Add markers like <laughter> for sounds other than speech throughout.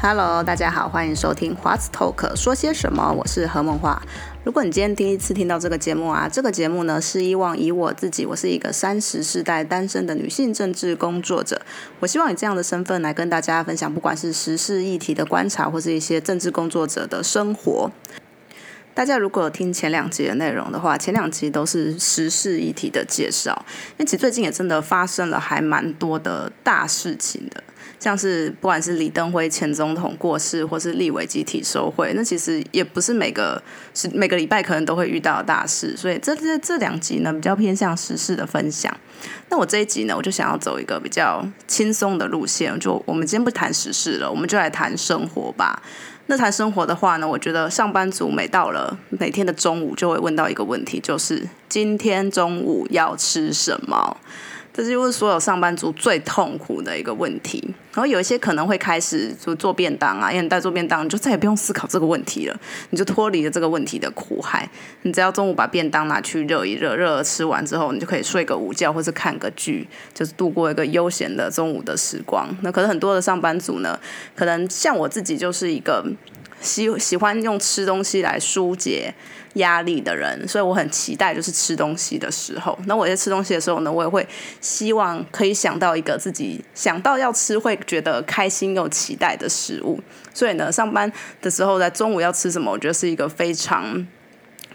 Hello，大家好，欢迎收听 What's Talk，说些什么？我是何梦华。如果你今天第一次听到这个节目啊，这个节目呢是以往以我自己，我是一个三十世代单身的女性政治工作者，我希望以这样的身份来跟大家分享，不管是时事议题的观察，或是一些政治工作者的生活。大家如果有听前两集的内容的话，前两集都是时事议题的介绍，因为其实最近也真的发生了还蛮多的大事情的。像是不管是李登辉前总统过世，或是立委集体收贿，那其实也不是每个是每个礼拜可能都会遇到的大事，所以这这这两集呢比较偏向时事的分享。那我这一集呢，我就想要走一个比较轻松的路线，就我们今天不谈时事了，我们就来谈生活吧。那谈生活的话呢，我觉得上班族每到了每天的中午，就会问到一个问题，就是今天中午要吃什么。这就是所有上班族最痛苦的一个问题。然后有一些可能会开始就做便当啊，因为你在做便当，你就再也不用思考这个问题了，你就脱离了这个问题的苦海。你只要中午把便当拿去热一热，热了吃完之后，你就可以睡个午觉，或是看个剧，就是度过一个悠闲的中午的时光。那可能很多的上班族呢，可能像我自己就是一个喜喜欢用吃东西来疏解。压力的人，所以我很期待就是吃东西的时候。那我在吃东西的时候呢，我也会希望可以想到一个自己想到要吃会觉得开心又期待的食物。所以呢，上班的时候在中午要吃什么，我觉得是一个非常。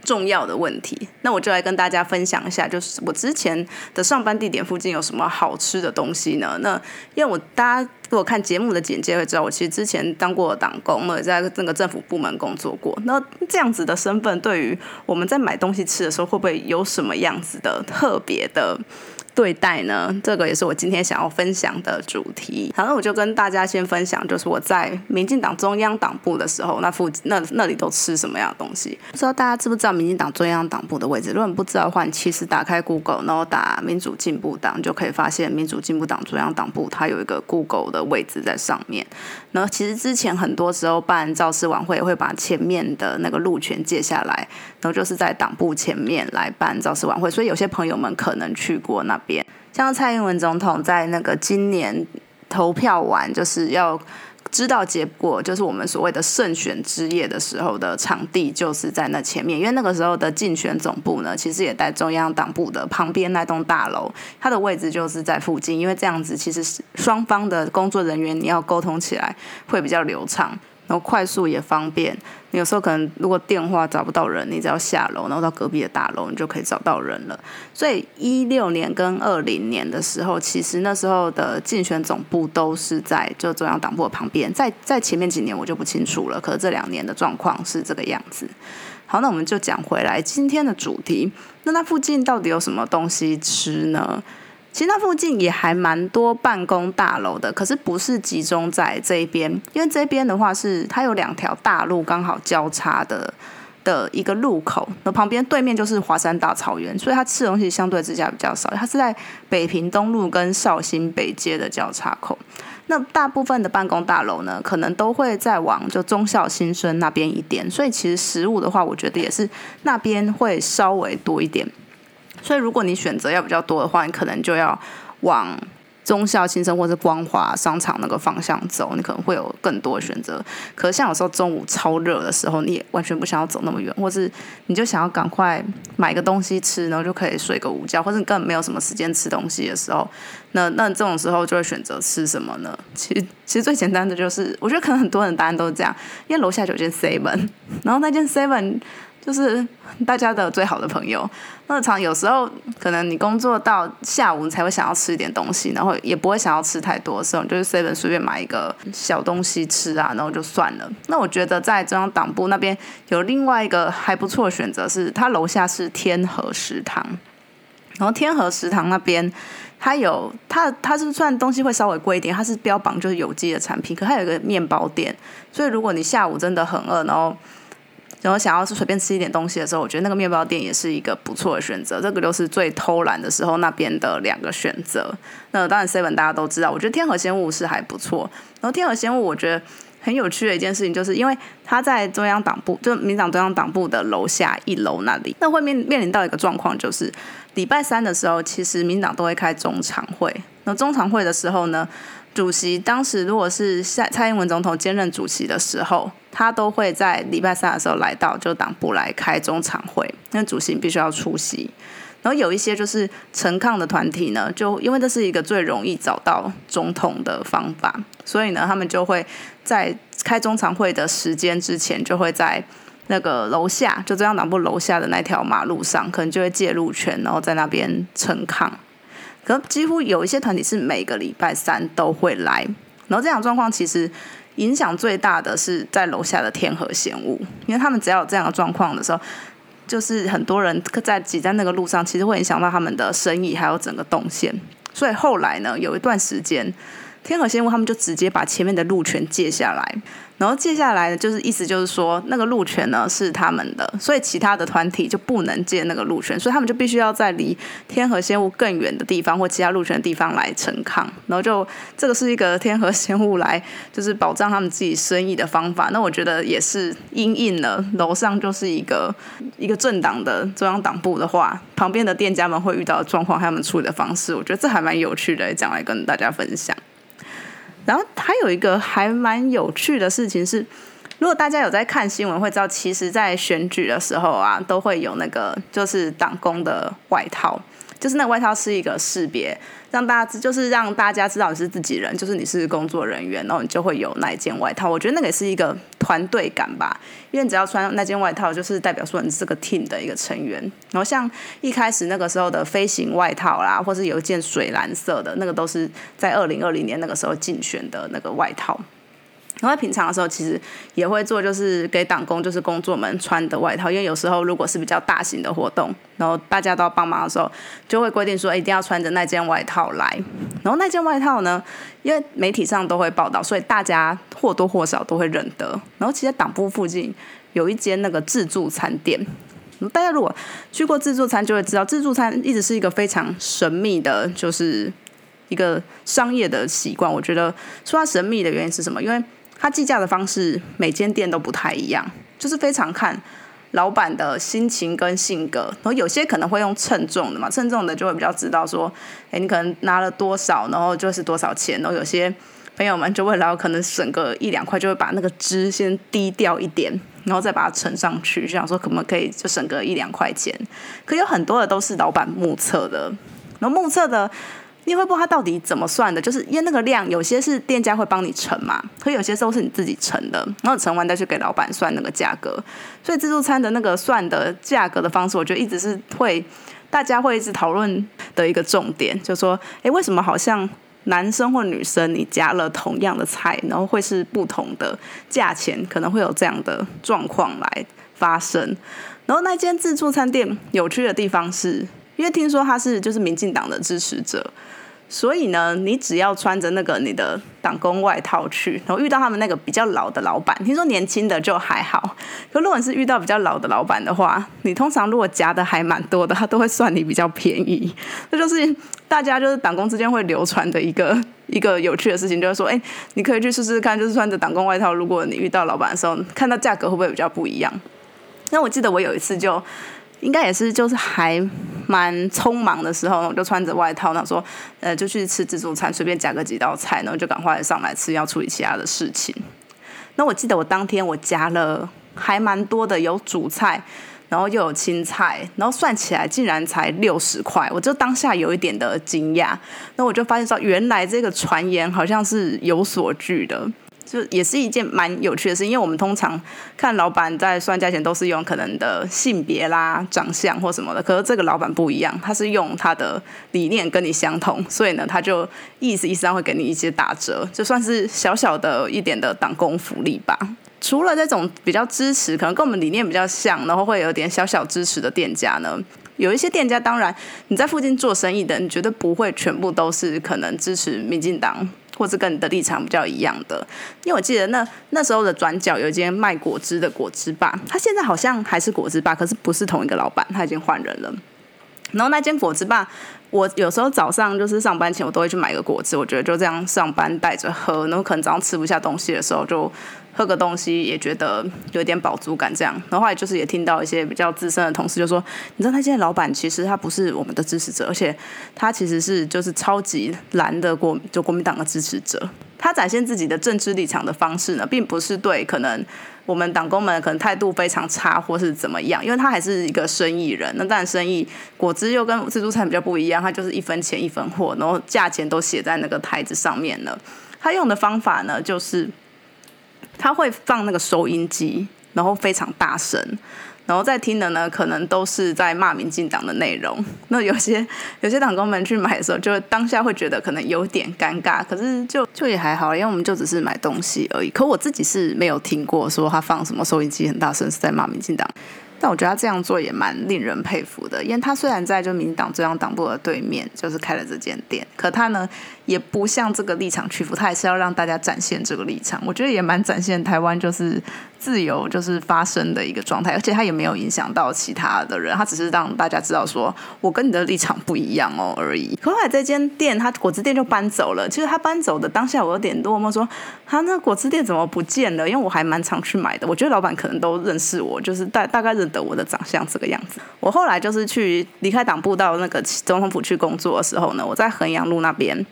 重要的问题，那我就来跟大家分享一下，就是我之前的上班地点附近有什么好吃的东西呢？那因为我大家如果看节目的简介会知道，我其实之前当过党工，也在那个政府部门工作过。那这样子的身份，对于我们在买东西吃的时候，会不会有什么样子的特别的？对待呢，这个也是我今天想要分享的主题。好，那我就跟大家先分享，就是我在民进党中央党部的时候，那附近那那里都吃什么样的东西？不知道大家知不知道民进党中央党部的位置？如果你不知道的话，你其实打开 Google，然后打民主进步党，就可以发现民主进步党中央党部它有一个 Google 的位置在上面。然后其实之前很多时候办造势晚会，会把前面的那个路权借下来，然后就是在党部前面来办造势晚会，所以有些朋友们可能去过那。边像蔡英文总统在那个今年投票完，就是要知道结果，就是我们所谓的胜选之夜的时候的场地，就是在那前面。因为那个时候的竞选总部呢，其实也在中央党部的旁边那栋大楼，它的位置就是在附近。因为这样子，其实双方的工作人员你要沟通起来会比较流畅。然后快速也方便，你有时候可能如果电话找不到人，你只要下楼，然后到隔壁的大楼，你就可以找到人了。所以一六年跟二零年的时候，其实那时候的竞选总部都是在就中央党部的旁边，在在前面几年我就不清楚了，可是这两年的状况是这个样子。好，那我们就讲回来今天的主题，那那附近到底有什么东西吃呢？其实那附近也还蛮多办公大楼的，可是不是集中在这一边，因为这边的话是它有两条大路刚好交叉的的一个路口，那旁边对面就是华山大草原，所以它吃东西相对之下比较少。它是在北平东路跟绍兴北街的交叉口，那大部分的办公大楼呢，可能都会再往就忠孝新生那边一点，所以其实食物的话，我觉得也是那边会稍微多一点。所以，如果你选择要比较多的话，你可能就要往中校新生或者光华商场那个方向走，你可能会有更多的选择。可是，像有时候中午超热的时候，你也完全不想要走那么远，或是你就想要赶快买个东西吃，然后就可以睡个午觉，或者你根本没有什么时间吃东西的时候，那那这种时候就会选择吃什么呢？其实，其实最简单的就是，我觉得可能很多人答案都是这样，因为楼下有间 seven，然后那间 seven。就是大家的最好的朋友。那常有时候可能你工作到下午，你才会想要吃一点东西，然后也不会想要吃太多的时候，就是 seven 随便买一个小东西吃啊，然后就算了。那我觉得在中央党部那边有另外一个还不错的选择，是它楼下是天河食堂。然后天河食堂那边它有它它是算东西会稍微贵一点，它是标榜就是有机的产品，可它有个面包店，所以如果你下午真的很饿，然后然后想要是随便吃一点东西的时候，我觉得那个面包店也是一个不错的选择。这个就是最偷懒的时候那边的两个选择。那当然 seven 大家都知道，我觉得天河鲜物是还不错。然后天河鲜物，我觉得很有趣的一件事情，就是因为他在中央党部，就民党中央党部的楼下一楼那里，那会面面临到一个状况，就是礼拜三的时候，其实民党都会开中常会。那中常会的时候呢，主席当时如果是蔡蔡英文总统兼任主席的时候，他都会在礼拜三的时候来到就党部来开中常会，那主席必须要出席。然后有一些就是陈抗的团体呢，就因为这是一个最容易找到总统的方法，所以呢，他们就会在开中常会的时间之前，就会在那个楼下，就中央党部楼下的那条马路上，可能就会借路权，然后在那边陈抗。可几乎有一些团体是每个礼拜三都会来，然后这样状况其实影响最大的是在楼下的天河仙雾，因为他们只要有这样的状况的时候。就是很多人在挤在那个路上，其实会影响到他们的生意，还有整个动线。所以后来呢，有一段时间，天河仙屋他们就直接把前面的路全借下来。然后接下来呢，就是意思就是说，那个路权呢是他们的，所以其他的团体就不能借那个路权，所以他们就必须要在离天河仙雾更远的地方或其他路权的地方来陈抗。然后就这个是一个天河仙雾来就是保障他们自己生意的方法。那我觉得也是因应了楼上就是一个一个政党的中央党部的话，旁边的店家们会遇到的状况，他们处理的方式，我觉得这还蛮有趣的，讲来跟大家分享。然后还有一个还蛮有趣的事情是，如果大家有在看新闻，会知道，其实，在选举的时候啊，都会有那个就是党工的外套。就是那外套是一个识别，让大家知就是让大家知道你是自己人，就是你是工作人员，然后你就会有那一件外套。我觉得那个也是一个团队感吧，因为你只要穿那件外套，就是代表说你是个 team 的一个成员。然后像一开始那个时候的飞行外套啦，或是有一件水蓝色的那个，都是在二零二零年那个时候竞选的那个外套。然后平常的时候，其实也会做，就是给党工，就是工作们穿的外套。因为有时候如果是比较大型的活动，然后大家都要帮忙的时候，就会规定说一定要穿着那件外套来。然后那件外套呢，因为媒体上都会报道，所以大家或多或少都会认得。然后其实党部附近有一间那个自助餐店，大家如果去过自助餐，就会知道自助餐一直是一个非常神秘的，就是一个商业的习惯。我觉得说它神秘的原因是什么？因为他计价的方式每间店都不太一样，就是非常看老板的心情跟性格。然后有些可能会用称重的嘛，称重的就会比较知道说，哎，你可能拿了多少，然后就是多少钱。然后有些朋友们就会然后可能省个一两块，就会把那个汁先低调一点，然后再把它盛上去，就想说可不可以就省个一两块钱。可有很多的都是老板目测的，然后目测的。你会不知道它到底怎么算的，就是因为那个量有些是店家会帮你称嘛，可有些都是你自己称的，然后称完再去给老板算那个价格。所以自助餐的那个算的价格的方式，我觉得一直是会大家会一直讨论的一个重点，就说，哎，为什么好像男生或女生你加了同样的菜，然后会是不同的价钱，可能会有这样的状况来发生。然后那间自助餐店有趣的地方是。因为听说他是就是民进党的支持者，所以呢，你只要穿着那个你的党工外套去，然后遇到他们那个比较老的老板，听说年轻的就还好，可如果是遇到比较老的老板的话，你通常如果夹的还蛮多的，他都会算你比较便宜。这就是大家就是党工之间会流传的一个一个有趣的事情，就是说，哎，你可以去试试看，就是穿着党工外套，如果你遇到老板的时候，看到价格会不会比较不一样？那我记得我有一次就。应该也是，就是还蛮匆忙的时候，我就穿着外套，那说，呃，就去吃自助餐，随便夹个几道菜，然后就赶快上来吃，要处理其他的事情。那我记得我当天我夹了还蛮多的，有主菜，然后又有青菜，然后算起来竟然才六十块，我就当下有一点的惊讶。那我就发现说，原来这个传言好像是有所据的。就也是一件蛮有趣的事，因为我们通常看老板在算价钱都是用可能的性别啦、长相或什么的，可是这个老板不一样，他是用他的理念跟你相同，所以呢，他就意思意思上会给你一些打折，就算是小小的一点的党工福利吧。除了这种比较支持，可能跟我们理念比较像，然后会有点小小支持的店家呢，有一些店家，当然你在附近做生意的，你绝对不会全部都是可能支持民进党。或是跟你的立场比较一样的，因为我记得那那时候的转角有一间卖果汁的果汁吧，他现在好像还是果汁吧，可是不是同一个老板，他已经换人了。然后那间果汁吧，我有时候早上就是上班前，我都会去买个果汁。我觉得就这样上班带着喝，然后可能早上吃不下东西的时候，就喝个东西，也觉得有点饱足感这样。然后后来就是也听到一些比较资深的同事就说，你知道他现在老板其实他不是我们的支持者，而且他其实是就是超级蓝的国就国民党的支持者。他展现自己的政治立场的方式呢，并不是对可能。我们党工们可能态度非常差，或是怎么样？因为他还是一个生意人，那当然生意果汁又跟自助餐比较不一样，他就是一分钱一分货，然后价钱都写在那个台子上面了。他用的方法呢，就是他会放那个收音机，然后非常大声。然后在听的呢，可能都是在骂民进党的内容。那有些 <laughs> 有些党工们去买的时候，就当下会觉得可能有点尴尬，可是就就也还好，因为我们就只是买东西而已。可我自己是没有听过说他放什么收音机很大声是在骂民进党。但我觉得他这样做也蛮令人佩服的，因为他虽然在就民党中央党部的对面，就是开了这间店，可他呢也不向这个立场屈服，他还是要让大家展现这个立场。我觉得也蛮展现台湾就是自由就是发生的一个状态，而且他也没有影响到其他的人，他只是让大家知道说我跟你的立场不一样哦而已。可后来这间店他果汁店就搬走了，其实他搬走的当下我有点落寞，说他那果汁店怎么不见了？因为我还蛮常去买的，我觉得老板可能都认识我，就是大大概认。得我的长相这个样子，我后来就是去离开党部到那个总统府去工作的时候呢，我在衡阳路那边，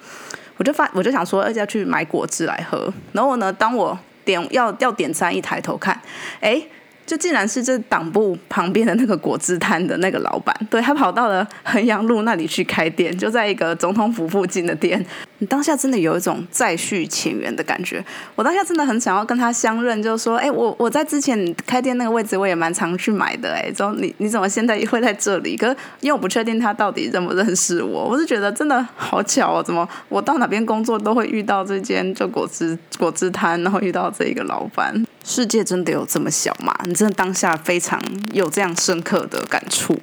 我就发我就想说，而且要去买果汁来喝。然后呢，当我点要要点餐，一抬头看，哎。就竟然是这党部旁边的那个果汁摊的那个老板，对他跑到了衡阳路那里去开店，就在一个总统府附近的店。你当下真的有一种再续前缘的感觉。我当下真的很想要跟他相认，就是说，哎，我我在之前开店那个位置，我也蛮常去买的，哎，说你你怎么现在会在这里？可因为我不确定他到底认不认识我，我是觉得真的好巧哦，怎么我到哪边工作都会遇到这间就果汁果汁摊，然后遇到这一个老板。世界真的有这么小吗？你真的当下非常有这样深刻的感触。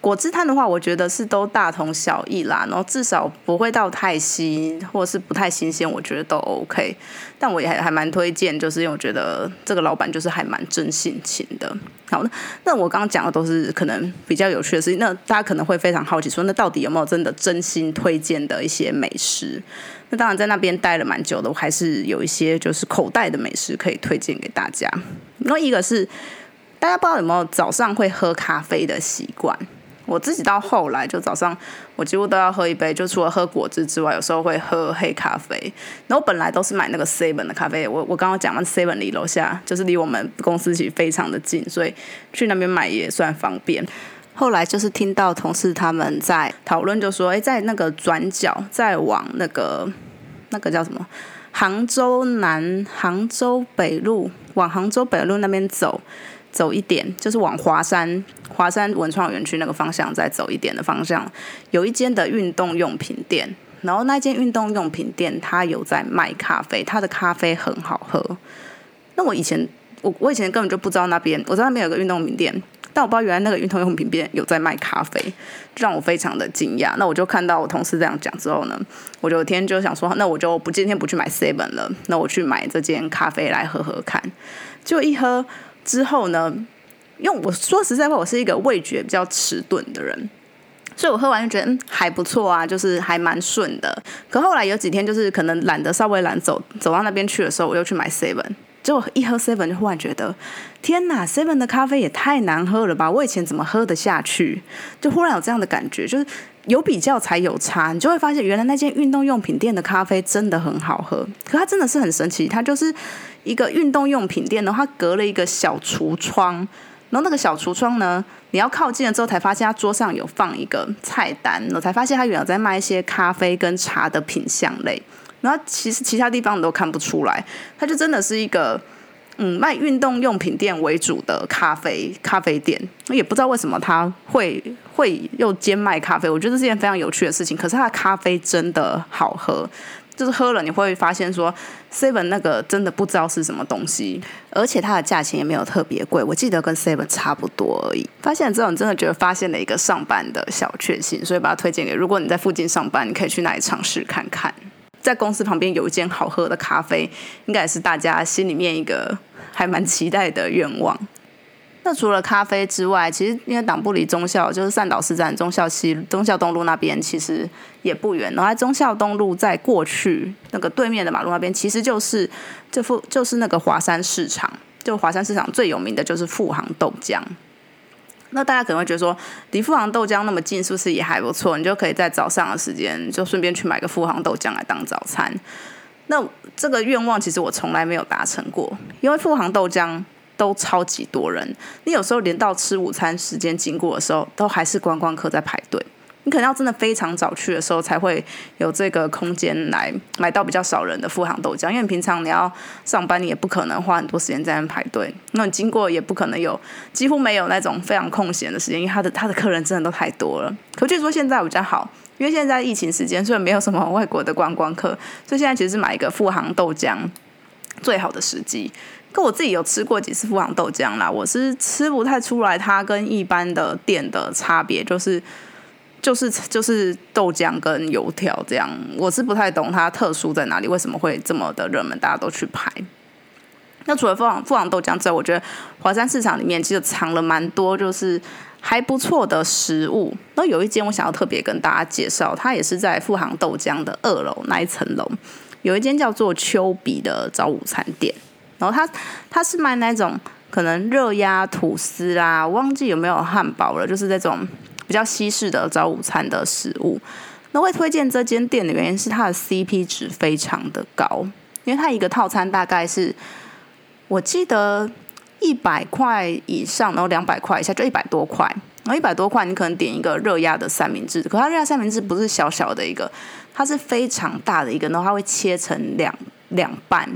果汁摊的话，我觉得是都大同小异啦，然后至少不会到太稀，或是不太新鲜，我觉得都 OK。但我也还还蛮推荐，就是因为我觉得这个老板就是还蛮真性情的。好，那那我刚刚讲的都是可能比较有趣的事情，那大家可能会非常好奇，说那到底有没有真的真心推荐的一些美食？那当然，在那边待了蛮久的，我还是有一些就是口袋的美食可以推荐给大家。那一个是大家不知道有没有早上会喝咖啡的习惯？我自己到后来就早上我几乎都要喝一杯，就除了喝果汁之外，有时候会喝黑咖啡。然后本来都是买那个 seven 的咖啡，我我刚刚讲完 seven 离楼下就是离我们公司其实非常的近，所以去那边买也算方便。后来就是听到同事他们在讨论，就说：“哎，在那个转角，再往那个那个叫什么杭州南、杭州北路，往杭州北路那边走，走一点，就是往华山、华山文创园区那个方向再走一点的方向，有一间的运动用品店。然后那间运动用品店，它有在卖咖啡，它的咖啡很好喝。那我以前我我以前根本就不知道那边，我知道那边有个运动用品店。”但我不知道原来那个运动用品店有在卖咖啡，让我非常的惊讶。那我就看到我同事这样讲之后呢，我就天天就想说，那我就不今天不去买 seven 了，那我去买这间咖啡来喝喝看。就一喝之后呢，因为我说实在话，我是一个味觉比较迟钝的人，所以我喝完就觉得嗯还不错啊，就是还蛮顺的。可后来有几天就是可能懒得稍微懒走走到那边去的时候，我又去买 seven。就一喝 seven 就忽然觉得，天哪，seven 的咖啡也太难喝了吧！我以前怎么喝得下去？就忽然有这样的感觉，就是有比较才有差，你就会发现原来那间运动用品店的咖啡真的很好喝。可它真的是很神奇，它就是一个运动用品店，然后它隔了一个小橱窗，然后那个小橱窗呢，你要靠近了之后才发现它桌上有放一个菜单，我才发现它原来在卖一些咖啡跟茶的品相类。然后其实其他地方你都看不出来，它就真的是一个嗯卖运动用品店为主的咖啡咖啡店。也不知道为什么它会会又兼卖咖啡，我觉得这是件非常有趣的事情。可是它的咖啡真的好喝，就是喝了你会发现说 Seven 那个真的不知道是什么东西，而且它的价钱也没有特别贵，我记得跟 Seven 差不多而已。发现之后你真的觉得发现了一个上班的小确幸，所以把它推荐给如果你在附近上班，你可以去那里尝试看看。在公司旁边有一间好喝的咖啡，应该也是大家心里面一个还蛮期待的愿望。那除了咖啡之外，其实因为党部离中校就是善导市站中校西中校东路那边其实也不远，然后中校东路在过去那个对面的马路那边，其实就是这副就是那个华山市场，就华山市场最有名的就是富航豆浆。那大家可能会觉得说，离富航豆浆那么近，是不是也还不错？你就可以在早上的时间就顺便去买个富航豆浆来当早餐。那这个愿望其实我从来没有达成过，因为富航豆浆。都超级多人，你有时候连到吃午餐时间经过的时候，都还是观光客在排队。你可能要真的非常早去的时候，才会有这个空间来买到比较少人的富航豆浆。因为平常你要上班，你也不可能花很多时间在那排队。那你经过也不可能有，几乎没有那种非常空闲的时间，因为他的他的客人真的都太多了。可据说现在比较好，因为现在疫情时间，所以没有什么外国的观光客，所以现在其实是买一个富航豆浆最好的时机。可我自己有吃过几次富航豆浆啦，我是吃不太出来它跟一般的店的差别，就是就是就是豆浆跟油条这样，我是不太懂它特殊在哪里，为什么会这么的热门，大家都去排。那除了富航富航豆浆之外，我觉得华山市场里面其实藏了蛮多就是还不错的食物。那有一间我想要特别跟大家介绍，它也是在富航豆浆的二楼那一层楼，有一间叫做丘比的早午餐店。然后它它是卖那种可能热压吐司啦，忘记有没有汉堡了，就是那种比较西式的早午餐的食物。那会推荐这间店的原因是它的 CP 值非常的高，因为它一个套餐大概是我记得一百块以上，然后两百块以下就一百多块，然后一百多块你可能点一个热压的三明治，可它热压三明治不是小小的一个，它是非常大的一个，然后它会切成两两半。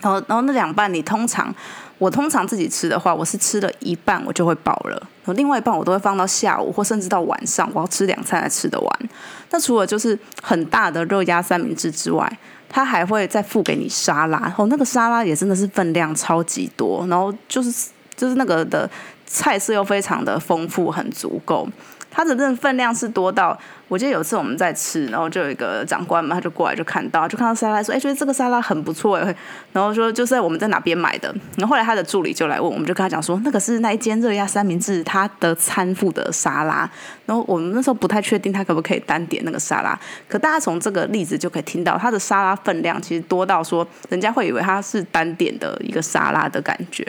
然后，然后那两半，你通常我通常自己吃的话，我是吃了一半我就会饱了，然后另外一半我都会放到下午或甚至到晚上，我要吃两餐才吃得完。那除了就是很大的肉鸭三明治之外，它还会再付给你沙拉，然后那个沙拉也真的是分量超级多，然后就是就是那个的菜色又非常的丰富，很足够。它的那分量是多到，我记得有次我们在吃，然后就有一个长官嘛，他就过来就看到，就看到沙拉说，哎，觉得这个沙拉很不错哎，然后说就是我们在哪边买的，然后后来他的助理就来问，我们就跟他讲说，那个是那一间热压三明治他的餐附的沙拉，然后我们那时候不太确定他可不可以单点那个沙拉，可大家从这个例子就可以听到，他的沙拉分量其实多到说，人家会以为他是单点的一个沙拉的感觉。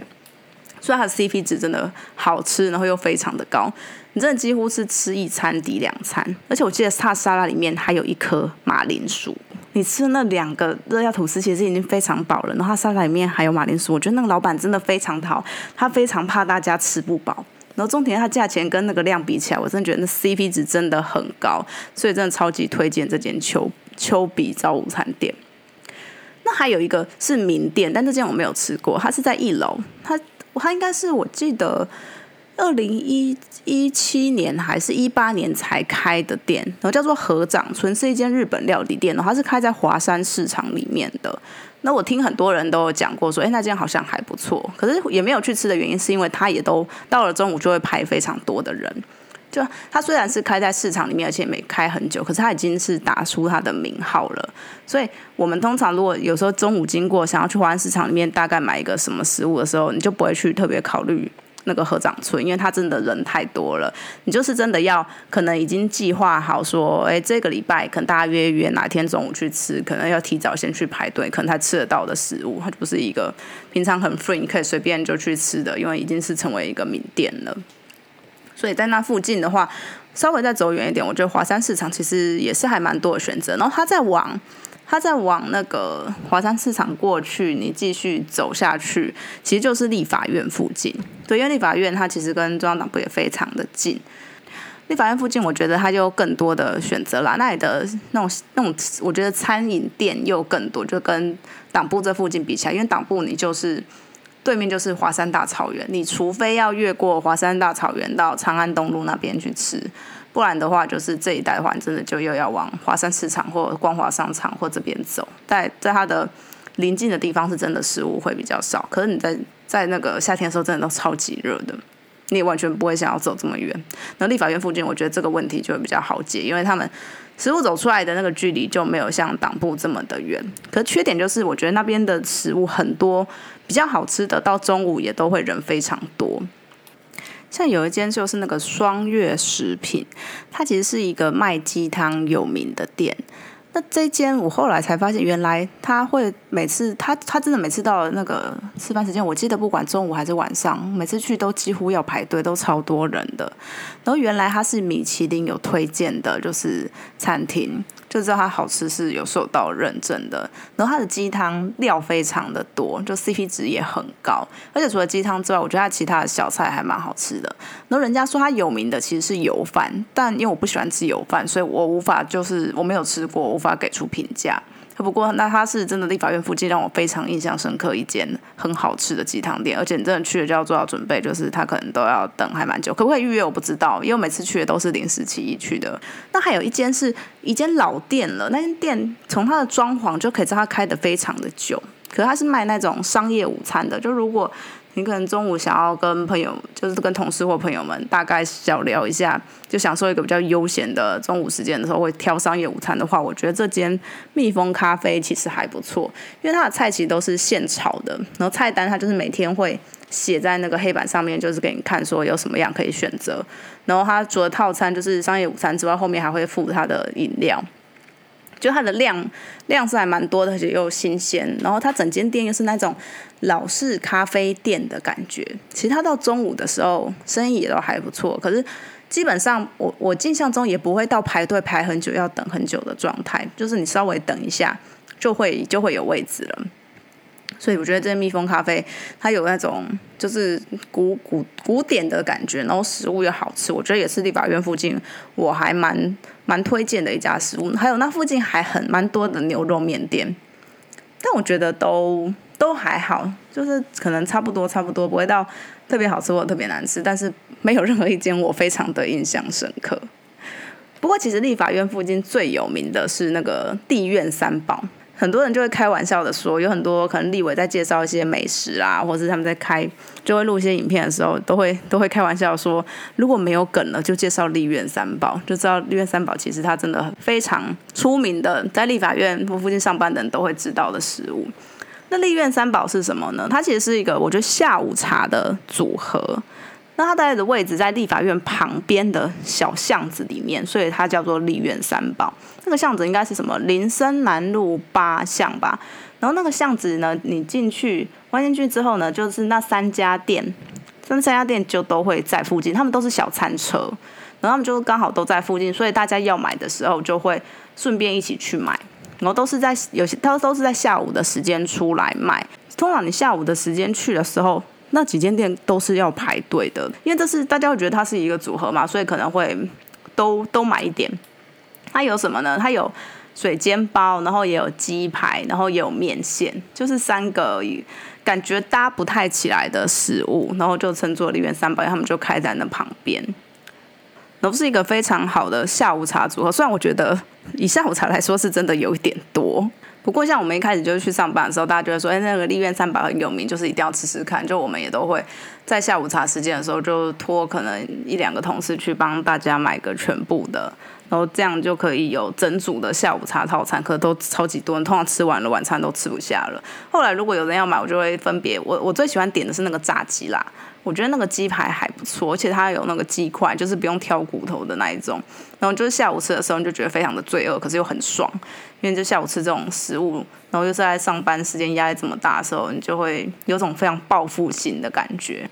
所以它的 CP 值真的好吃，然后又非常的高，你真的几乎是吃一餐抵两餐。而且我记得他沙拉里面还有一颗马铃薯，你吃那两个热亚吐司其实已经非常饱了，然后他沙拉里面还有马铃薯，我觉得那个老板真的非常好，他非常怕大家吃不饱。然后重点，它价钱跟那个量比起来，我真的觉得那 CP 值真的很高，所以真的超级推荐这间丘丘比早午餐店。那还有一个是名店，但这间我没有吃过，它是在一楼，它。它应该是我记得二零一一七年还是一八年才开的店，然后叫做河长村，是一间日本料理店，然后它是开在华山市场里面的。那我听很多人都有讲过，说哎那间好像还不错，可是也没有去吃的原因，是因为它也都到了中午就会排非常多的人。就它虽然是开在市场里面，而且没开很久，可是它已经是打出它的名号了。所以我们通常如果有时候中午经过，想要去华安市场里面大概买一个什么食物的时候，你就不会去特别考虑那个河长村，因为它真的人太多了。你就是真的要可能已经计划好说，哎，这个礼拜可能大家约约哪天中午去吃，可能要提早先去排队，可能才吃得到的食物，它就不是一个平常很 free 你可以随便就去吃的，因为已经是成为一个名店了。所以在那附近的话，稍微再走远一点，我觉得华山市场其实也是还蛮多的选择。然后它在往，它在往那个华山市场过去，你继续走下去，其实就是立法院附近。对，因为立法院它其实跟中央党部也非常的近。立法院附近，我觉得它就更多的选择啦。那里的那种那种，我觉得餐饮店又更多，就跟党部这附近比起来，因为党部你就是。对面就是华山大草原，你除非要越过华山大草原到长安东路那边去吃，不然的话，就是这一带的话，真的就又要往华山市场或光华商场或这边走。在在它的临近的地方，是真的食物会比较少。可是你在在那个夏天的时候，真的都超级热的，你也完全不会想要走这么远。那立法院附近，我觉得这个问题就会比较好解，因为他们。食物走出来的那个距离就没有像党部这么的远，可缺点就是我觉得那边的食物很多比较好吃的，到中午也都会人非常多。像有一间就是那个双月食品，它其实是一个卖鸡汤有名的店。那这间我后来才发现，原来他会每次他他真的每次到那个吃饭时间，我记得不管中午还是晚上，每次去都几乎要排队，都超多人的。然后原来他是米其林有推荐的，就是餐厅。就知道它好吃是有受到认证的，然后它的鸡汤料非常的多，就 CP 值也很高，而且除了鸡汤之外，我觉得它其他的小菜还蛮好吃的。然后人家说它有名的其实是油饭，但因为我不喜欢吃油饭，所以我无法就是我没有吃过，无法给出评价。不过，那它是真的立法院附近让我非常印象深刻一间很好吃的鸡汤店，而且你真的去了就要做好准备，就是他可能都要等还蛮久，可不可以预约我不知道，因为我每次去的都是临时起意去的。那还有一间是一间老店了，那间店从它的装潢就可以知道它开的非常的久，可是它是卖那种商业午餐的，就如果。你可能中午想要跟朋友，就是跟同事或朋友们大概小聊一下，就享受一个比较悠闲的中午时间的时候，会挑商业午餐的话，我觉得这间蜜蜂咖啡其实还不错，因为它的菜其实都是现炒的，然后菜单它就是每天会写在那个黑板上面，就是给你看说有什么样可以选择，然后它除了套餐就是商业午餐之外，后面还会附它的饮料。就它的量量是还蛮多的，而且又新鲜。然后它整间店又是那种老式咖啡店的感觉。其实它到中午的时候生意也都还不错，可是基本上我我印象中也不会到排队排很久要等很久的状态，就是你稍微等一下就会就会有位置了。所以我觉得这蜜蜂咖啡，它有那种就是古古古典的感觉，然后食物又好吃，我觉得也是立法院附近我还蛮蛮推荐的一家食物。还有那附近还很蛮多的牛肉面店，但我觉得都都还好，就是可能差不多差不多，不会到特别好吃或特别难吃，但是没有任何一间我非常的印象深刻。不过其实立法院附近最有名的是那个地院三宝。很多人就会开玩笑的说，有很多可能立委在介绍一些美食啊，或者是他们在开就会录一些影片的时候，都会都会开玩笑说，如果没有梗了，就介绍立院三宝，就知道立院三宝其实它真的非常出名的，在立法院附近上班的人都会知道的食物。那立院三宝是什么呢？它其实是一个我觉得下午茶的组合。那它待的位置在立法院旁边的小巷子里面，所以它叫做立院三宝。那个巷子应该是什么林森南路八巷吧？然后那个巷子呢，你进去弯进去之后呢，就是那三家店，那三家店就都会在附近，他们都是小餐车，然后他们就刚好都在附近，所以大家要买的时候就会顺便一起去买。然后都是在有些，他都是在下午的时间出来卖。通常你下午的时间去的时候。那几间店都是要排队的，因为这是大家会觉得它是一个组合嘛，所以可能会都都买一点。它有什么呢？它有水煎包，然后也有鸡排，然后也有面线，就是三个感觉搭不太起来的食物，然后就称作里面三宝，他们就开在那旁边，都是一个非常好的下午茶组合。虽然我觉得以下午茶来说是真的有一点多。不过，像我们一开始就是去上班的时候，大家觉得说，哎，那个立院三宝很有名，就是一定要吃吃看。就我们也都会在下午茶时间的时候，就托可能一两个同事去帮大家买个全部的，然后这样就可以有整组的下午茶套餐。可都超级多人，通常吃完了晚餐都吃不下了。后来如果有人要买，我就会分别，我我最喜欢点的是那个炸鸡啦。我觉得那个鸡排还不错，而且它有那个鸡块，就是不用挑骨头的那一种。然后就是下午吃的时候，你就觉得非常的罪恶，可是又很爽，因为就下午吃这种食物，然后又是在上班时间压力这么大的时候，你就会有种非常报复性的感觉。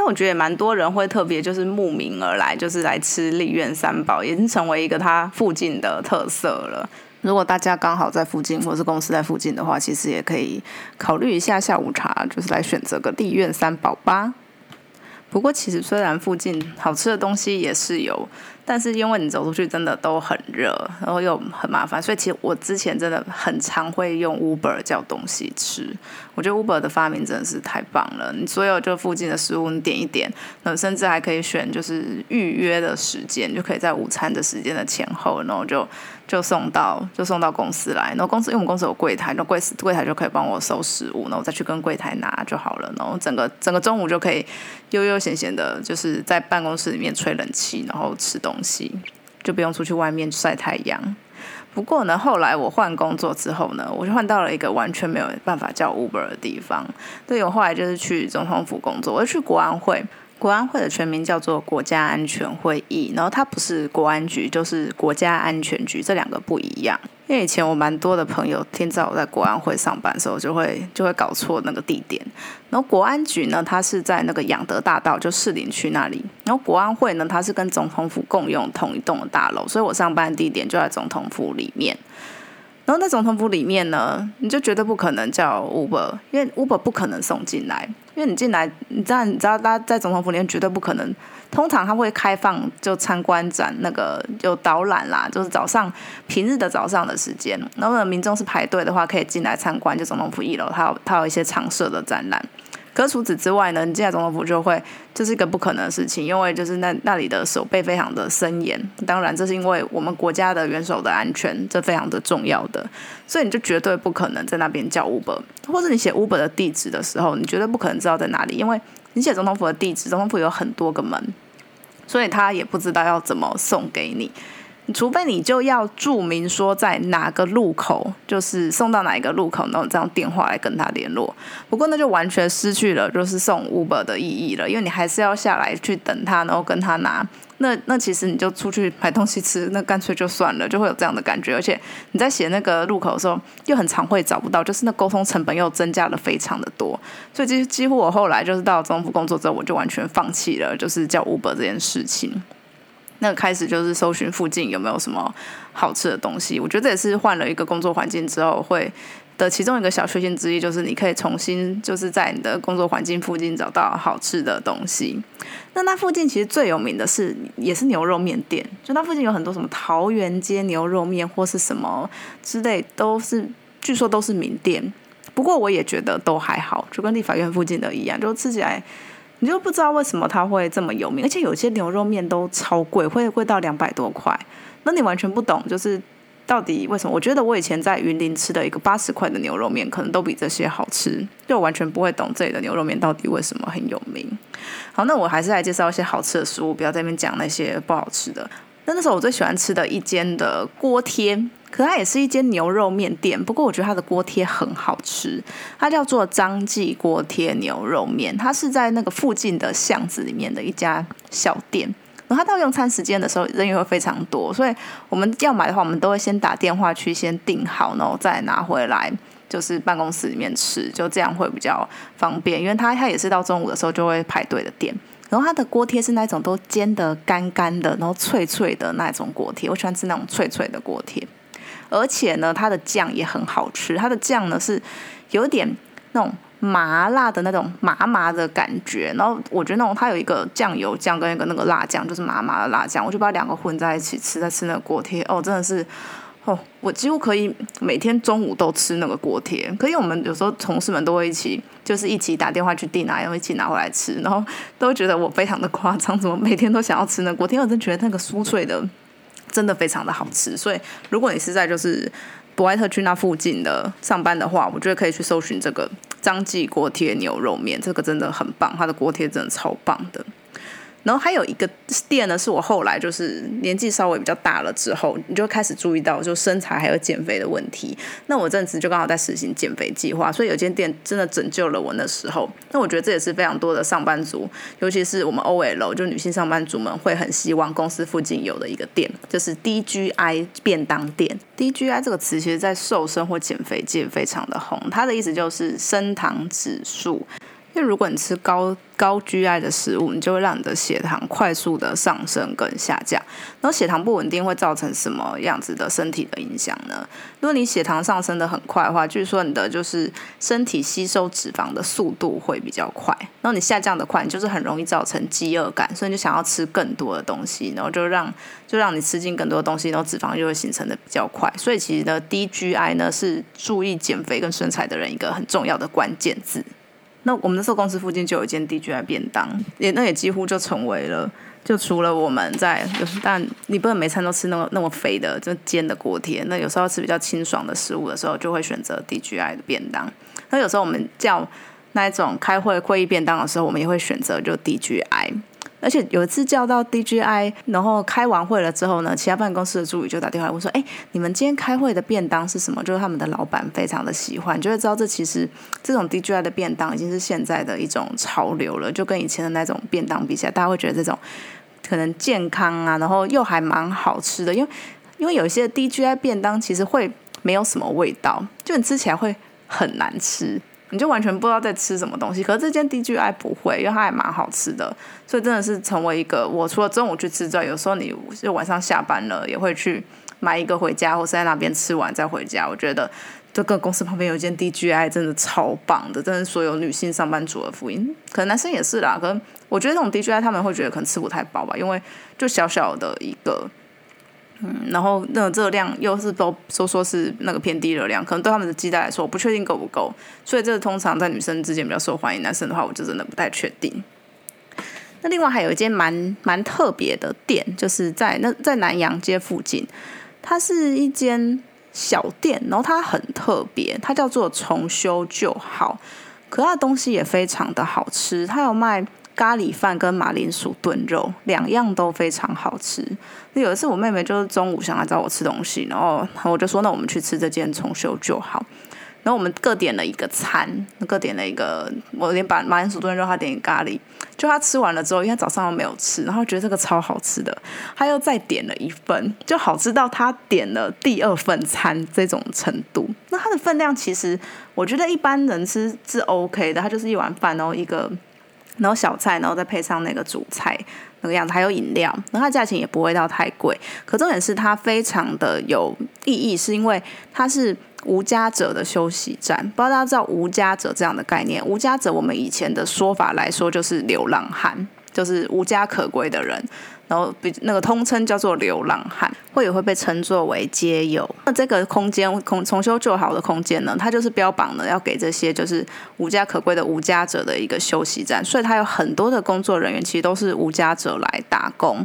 那我觉得也蛮多人会特别就是慕名而来，就是来吃立院三宝，已经成为一个它附近的特色了。如果大家刚好在附近，或是公司在附近的话，其实也可以考虑一下下午茶，就是来选择个立院三宝吧。不过，其实虽然附近好吃的东西也是有，但是因为你走出去真的都很热，然后又很麻烦，所以其实我之前真的很常会用 Uber 叫东西吃。我觉得 Uber 的发明真的是太棒了，你所有就附近的食物你点一点，那甚至还可以选就是预约的时间，就可以在午餐的时间的前后，然后就。就送到就送到公司来，然后公司因为我们公司有柜台，那柜柜台就可以帮我收食物，然后再去跟柜台拿就好了。然后整个整个中午就可以悠悠闲闲的，就是在办公室里面吹冷气，然后吃东西，就不用出去外面晒太阳。不过呢，后来我换工作之后呢，我就换到了一个完全没有办法叫 Uber 的地方。对我后来就是去总统府工作，我就去国安会。国安会的全名叫做国家安全会议，然后它不是国安局，就是国家安全局，这两个不一样。因为以前我蛮多的朋友听到我在国安会上班的时候，就会就会搞错那个地点。然后国安局呢，它是在那个养德大道，就士林区那里。然后国安会呢，它是跟总统府共用同一栋的大楼，所以我上班的地点就在总统府里面。然后在总统府里面呢，你就绝对不可能叫 Uber，因为 Uber 不可能送进来，因为你进来，你知道，你知道，大家在总统府里面绝对不可能。通常他会开放就参观展，那个有导览啦，就是早上平日的早上的时间，那么民众是排队的话，可以进来参观，就总统府一楼，它有它有一些常设的展览。可除此之外呢，你进来总统府就会，这是一个不可能的事情，因为就是那那里的守备非常的森严。当然，这是因为我们国家的元首的安全，这非常的重要的，所以你就绝对不可能在那边叫 Uber，或者你写 Uber 的地址的时候，你绝对不可能知道在哪里，因为你写总统府的地址，总统府有很多个门，所以他也不知道要怎么送给你。除非你就要注明说在哪个路口，就是送到哪一个路口，然后这样电话来跟他联络。不过那就完全失去了就是送 Uber 的意义了，因为你还是要下来去等他，然后跟他拿。那那其实你就出去买东西吃，那干脆就算了，就会有这样的感觉。而且你在写那个路口的时候，又很常会找不到，就是那沟通成本又增加了非常的多。所以几几乎我后来就是到政府工作之后，我就完全放弃了，就是叫 Uber 这件事情。那开始就是搜寻附近有没有什么好吃的东西，我觉得这也是换了一个工作环境之后会的其中一个小确幸之一，就是你可以重新就是在你的工作环境附近找到好吃的东西。那那附近其实最有名的是也是牛肉面店，就那附近有很多什么桃园街牛肉面或是什么之类，都是据说都是名店。不过我也觉得都还好，就跟立法院附近的一样，就吃起来。你就不知道为什么它会这么有名，而且有些牛肉面都超贵，会贵到两百多块。那你完全不懂，就是到底为什么？我觉得我以前在云林吃的一个八十块的牛肉面，可能都比这些好吃。就完全不会懂这里的牛肉面到底为什么很有名。好，那我还是来介绍一些好吃的食物，不要在那边讲那些不好吃的。那那时候我最喜欢吃的一间的锅贴。可它也是一间牛肉面店，不过我觉得它的锅贴很好吃，它叫做张记锅贴牛肉面，它是在那个附近的巷子里面的一家小店。然后它到用餐时间的时候人也会非常多，所以我们要买的话，我们都会先打电话去先订好，然后再拿回来就是办公室里面吃，就这样会比较方便。因为它它也是到中午的时候就会排队的店。然后它的锅贴是那种都煎的干干的，然后脆脆的那种锅贴，我喜欢吃那种脆脆的锅贴。而且呢，它的酱也很好吃。它的酱呢是有点那种麻辣的那种麻麻的感觉。然后我觉得那种它有一个酱油酱跟一个那个辣酱，就是麻麻的辣酱，我就把两个混在一起吃，在吃那个锅贴。哦，真的是哦，我几乎可以每天中午都吃那个锅贴。可以，我们有时候同事们都会一起，就是一起打电话去订啊，然后一起拿回来吃，然后都觉得我非常的夸张，怎么每天都想要吃那锅贴？我真觉得那个酥脆的。真的非常的好吃，所以如果你是在就是博爱特区那附近的上班的话，我觉得可以去搜寻这个张记锅贴牛肉面，这个真的很棒，它的锅贴真的超棒的。然后还有一个店呢，是我后来就是年纪稍微比较大了之后，你就开始注意到就身材还有减肥的问题。那我阵子就刚好在实行减肥计划，所以有间店真的拯救了我那时候。那我觉得这也是非常多的上班族，尤其是我们 OL 就女性上班族们会很希望公司附近有的一个店，就是 DGI 便当店。DGI 这个词其实在瘦身或减肥界非常的红，它的意思就是升糖指数。因为如果你吃高高 GI 的食物，你就会让你的血糖快速的上升跟下降。然后血糖不稳定会造成什么样子的身体的影响呢？如果你血糖上升的很快的话，据说你的就是身体吸收脂肪的速度会比较快。然后你下降的快，你就是很容易造成饥饿感，所以你就想要吃更多的东西，然后就让就让你吃进更多的东西，然后脂肪就会形成的比较快。所以其实呢，低 GI 呢是注意减肥跟身材的人一个很重要的关键字。那我们那时候公司附近就有一间 DGI 便当，也那也几乎就成为了，就除了我们在，但你不能每餐都吃那么那么肥的就煎的锅贴，那有时候吃比较清爽的食物的时候，就会选择 DGI 的便当。那有时候我们叫那一种开会会议便当的时候，我们也会选择就 DGI。而且有一次叫到 DGI，然后开完会了之后呢，其他办公室的助理就打电话问说：“哎，你们今天开会的便当是什么？”就是他们的老板非常的喜欢，就会知道这其实这种 DGI 的便当已经是现在的一种潮流了，就跟以前的那种便当比起来，大家会觉得这种可能健康啊，然后又还蛮好吃的，因为因为有一些 DGI 便当其实会没有什么味道，就你吃起来会很难吃。你就完全不知道在吃什么东西，可是这间 DGI 不会，因为它还蛮好吃的，所以真的是成为一个我除了中午去吃之外，有时候你就晚上下班了也会去买一个回家，或是在那边吃完再回家。我觉得这个公司旁边有一间 DGI 真的超棒的，真的是所有女性上班族的福音，可能男生也是啦。可能我觉得这种 DGI 他们会觉得可能吃不太饱吧，因为就小小的一个。嗯，然后那个热量又是都说说是那个偏低热量，可能对他们的鸡蛋来说，我不确定够不够，所以这个通常在女生之间比较受欢迎，男生的话我就真的不太确定。那另外还有一间蛮蛮特别的店，就是在那在南洋街附近，它是一间小店，然后它很特别，它叫做重修旧好，可它的东西也非常的好吃，它有卖。咖喱饭跟马铃薯炖肉两样都非常好吃。有一次我妹妹就是中午想来找我吃东西，然后我就说那我们去吃这间重修就好。然后我们各点了一个餐，各点了一个，我连把马铃薯炖肉，他点咖喱。就他吃完了之后，因为早上都没有吃，然后觉得这个超好吃的，他又再点了一份，就好吃到他点了第二份餐这种程度。那它的分量其实我觉得一般人吃是 OK 的，它就是一碗饭，然后一个。然后小菜，然后再配上那个主菜那个样子，还有饮料，那它价钱也不会到太贵。可重点是它非常的有意义，是因为它是无家者的休息站。不知道大家知道无家者这样的概念？无家者，我们以前的说法来说就是流浪汉，就是无家可归的人。然后比那个通称叫做流浪汉，或也会被称作为街友。那这个空间空重修旧好的空间呢，它就是标榜呢要给这些就是无家可归的无家者的一个休息站，所以它有很多的工作人员其实都是无家者来打工。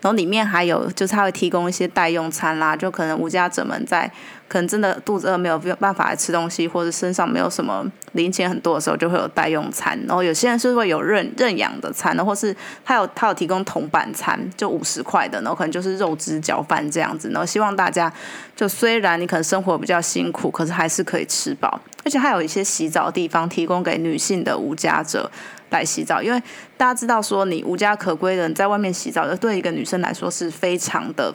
然后里面还有就是它会提供一些代用餐啦，就可能无家者们在。可能真的肚子饿没有办法来吃东西，或者身上没有什么零钱很多的时候，就会有代用餐。然后有些人是会有认认养的餐，或是他有他有提供铜板餐，就五十块的，然后可能就是肉汁搅饭这样子。然后希望大家就虽然你可能生活比较辛苦，可是还是可以吃饱。而且还有一些洗澡的地方提供给女性的无家者来洗澡，因为大家知道说你无家可归的人在外面洗澡，对一个女生来说是非常的。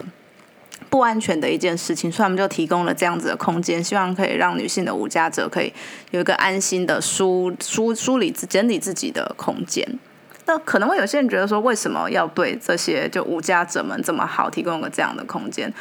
不安全的一件事情，所以他们就提供了这样子的空间，希望可以让女性的无家者可以有一个安心的梳梳梳理整理自己的空间。那可能会有些人觉得说，为什么要对这些就无家者们这么好，提供个这样的空间？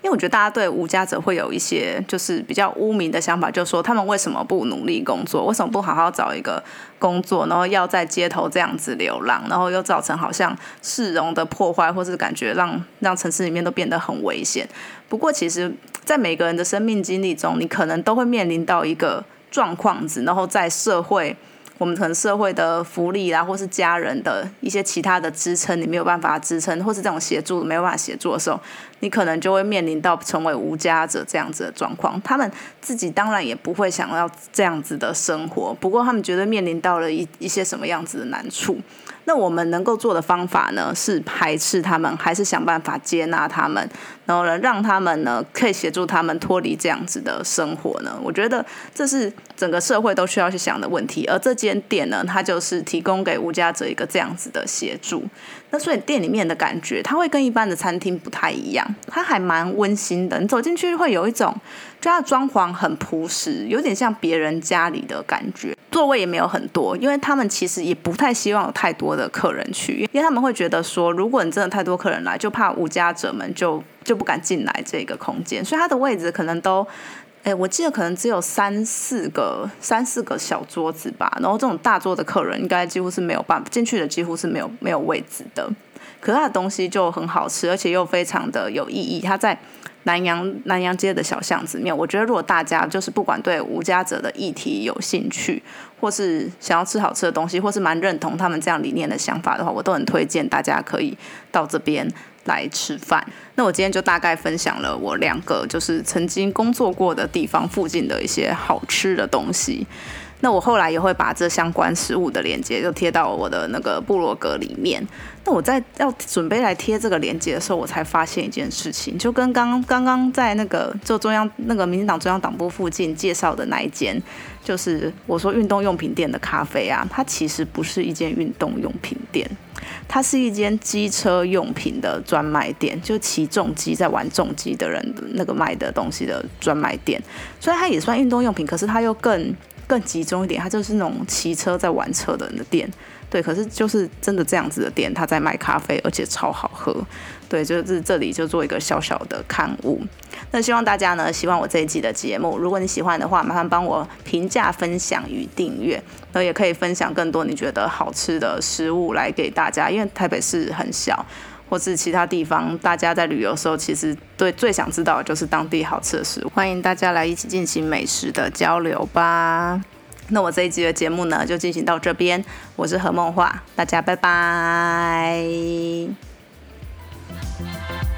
因为我觉得大家对无家者会有一些就是比较污名的想法，就是说他们为什么不努力工作，为什么不好好找一个工作，然后要在街头这样子流浪，然后又造成好像市容的破坏，或是感觉让让城市里面都变得很危险。不过其实，在每个人的生命经历中，你可能都会面临到一个状况子，然后在社会。我们可能社会的福利啦，或是家人的一些其他的支撑，你没有办法支撑，或是这种协助没有办法协助的时候，你可能就会面临到成为无家者这样子的状况。他们自己当然也不会想要这样子的生活，不过他们觉得面临到了一一些什么样子的难处。那我们能够做的方法呢，是排斥他们，还是想办法接纳他们，然后呢，让他们呢可以协助他们脱离这样子的生活呢？我觉得这是整个社会都需要去想的问题。而这间店呢，它就是提供给吴家泽一个这样子的协助。所以店里面的感觉，它会跟一般的餐厅不太一样，它还蛮温馨的。你走进去会有一种，就它的装潢很朴实，有点像别人家里的感觉。座位也没有很多，因为他们其实也不太希望有太多的客人去，因为他们会觉得说，如果你真的太多客人来，就怕无家者们就就不敢进来这个空间，所以它的位置可能都，哎，我记得可能只有三四个三四个小桌子吧，然后这种大桌的客人应该几乎是没有办法进去的，几乎是没有没有位置的。可是它的东西就很好吃，而且又非常的有意义。它在南洋南洋街的小巷子面，我觉得如果大家就是不管对无家者的议题有兴趣，或是想要吃好吃的东西，或是蛮认同他们这样理念的想法的话，我都很推荐大家可以到这边来吃饭。那我今天就大概分享了我两个就是曾经工作过的地方附近的一些好吃的东西。那我后来也会把这相关食物的链接就贴到我的那个部落格里面。那我在要准备来贴这个链接的时候，我才发现一件事情，就跟刚刚刚在那个就中央那个民进党中央党部附近介绍的那一间，就是我说运动用品店的咖啡啊，它其实不是一间运动用品店。它是一间机车用品的专卖店，就骑重机在玩重机的人那个卖的东西的专卖店，虽然它也算运动用品，可是它又更更集中一点，它就是那种骑车在玩车的人的店。对，可是就是真的这样子的店，他在卖咖啡，而且超好喝。对，就是这里就做一个小小的刊物。那希望大家呢，喜欢我这一集的节目。如果你喜欢的话，麻烦帮我评价、分享与订阅。那也可以分享更多你觉得好吃的食物来给大家，因为台北市很小，或是其他地方，大家在旅游的时候，其实对最想知道的就是当地好吃的食物。欢迎大家来一起进行美食的交流吧。那我这一集的节目呢，就进行到这边。我是何梦画，大家拜拜。Thank you